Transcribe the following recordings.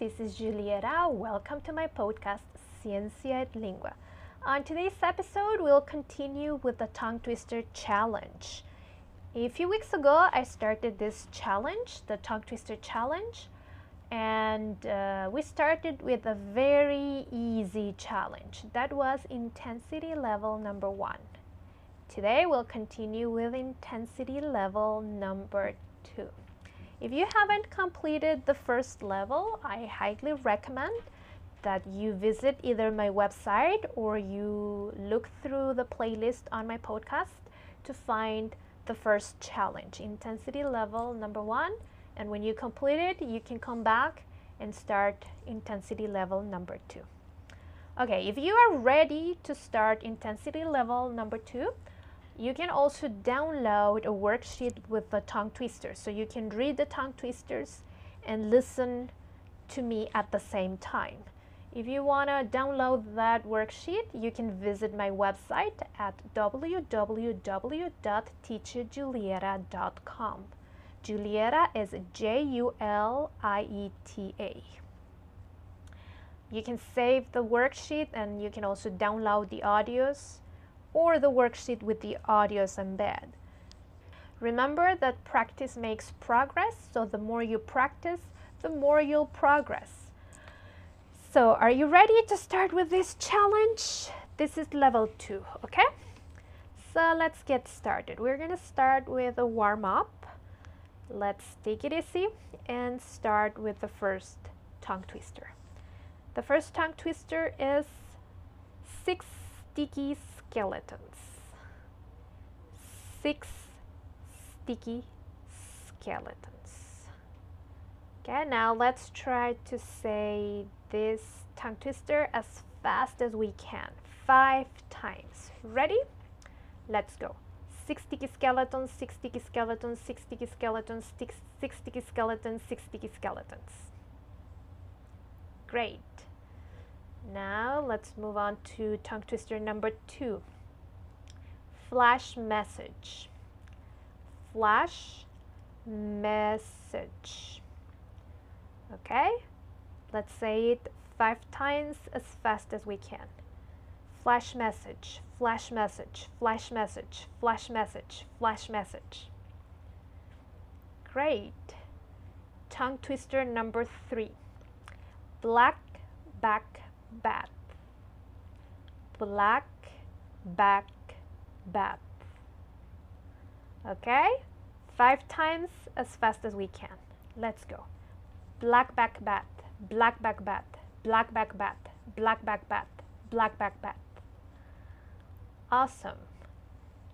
this is Julieta. Welcome to my podcast, Ciencia et Lingua. On today's episode, we'll continue with the tongue twister challenge. A few weeks ago, I started this challenge, the tongue twister challenge, and uh, we started with a very easy challenge. That was intensity level number one. Today, we'll continue with intensity level number two. If you haven't completed the first level, I highly recommend that you visit either my website or you look through the playlist on my podcast to find the first challenge, intensity level number one. And when you complete it, you can come back and start intensity level number two. Okay, if you are ready to start intensity level number two, you can also download a worksheet with the tongue twisters. So you can read the tongue twisters and listen to me at the same time. If you want to download that worksheet, you can visit my website at www.teacherjulieta.com. Julieta is J U L I E T A. You can save the worksheet and you can also download the audios or the worksheet with the audios embed. Remember that practice makes progress, so the more you practice, the more you'll progress. So, are you ready to start with this challenge? This is level two, okay? So, let's get started. We're to start with a warm up. Let's take it easy and start with the first tongue twister. The first tongue twister is six sticky skeletons. Six sticky skeletons. Okay, now let's try to say this tongue twister as fast as we can. Five times. Ready? Let's go. Six sticky skeletons, six sticky skeletons, six sticky skeletons, six, six sticky skeletons, six sticky skeletons. Great. Now let's move on to tongue twister number two. Flash message. Flash message. Okay? Let's say it five times as fast as we can. Flash message, flash message, flash message, flash message, flash message. Great. Tongue twister number three. Black back bat. Black back bat. Okay? Five times as fast as we can. Let's go. Black back bat, black back bat, black back bat, black back bat, black back bat. Awesome.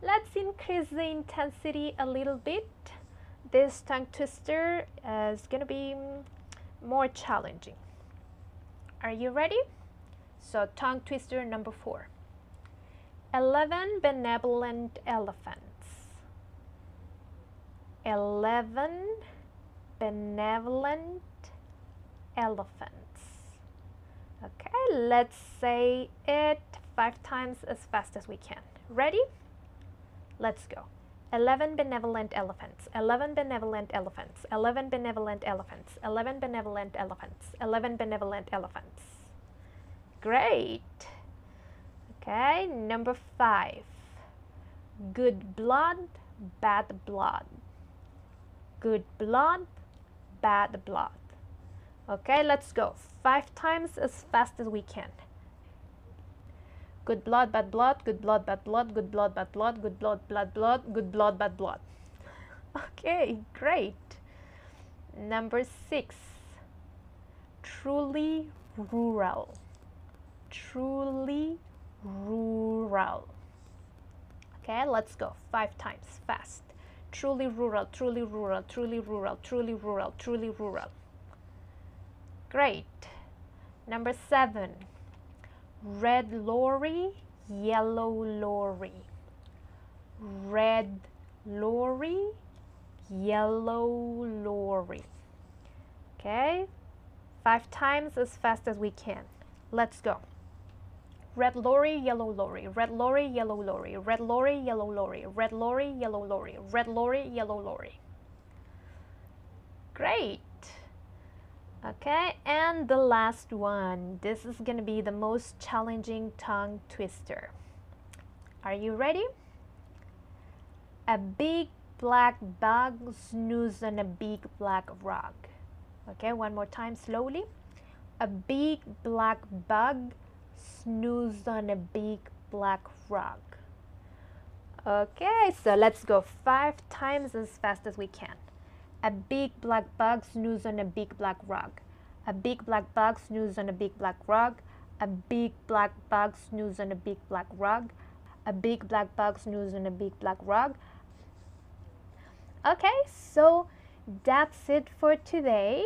Let's increase the intensity a little bit. This tongue twister is to be more challenging. Are you ready? So, tongue twister number four. 11 benevolent elephants. 11 benevolent elephants. Okay, let's say it five times as fast as we can. Ready? Let's go. 11 benevolent elephants, 11 benevolent elephants, 11 benevolent elephants, 11 benevolent elephants, 11 benevolent elephants. Great. Okay, number five. Good blood, bad blood. Good blood, bad blood. Okay, let's go. Five times as fast as we can. Good blood, bad blood, good blood, bad blood, good blood, bad blood, good blood, blood, blood, good blood, bad blood. Okay, great. Number six. Truly rural truly rural. Okay, let's go. Five times fast. Truly rural, truly rural, truly rural, truly rural, truly rural. Great. Number seven. Red lorry, yellow lorry. Red lorry, yellow lorry. Okay, five times as fast as we can. Let's go. Red lorry, yellow lorry, red lorry, yellow lorry, red lorry, yellow lorry, red lorry, yellow lorry, red lorry, yellow lorry. Great. Okay, and the last one. This is going to be the most challenging tongue twister. Are you ready? A big black bug snooze on a big black rug. Okay, one more time slowly. A big black bug snooze on a big black rug. Okay, so let's go five times as fast as we can. A big black bug snoozed on a big black rug. A big black bug snoozed on a big black rug. A big black bug snoozed on a big black rug. A big black bug snoozed on a big black rug. Okay, so that's it for today.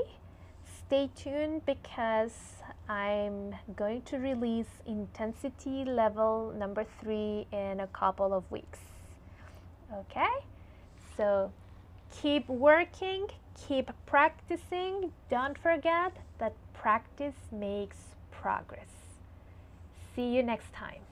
Stay tuned because I'm going to release intensity level number three in a couple of weeks. Okay, so keep working, keep practicing. Don't forget that practice makes progress. See you next time.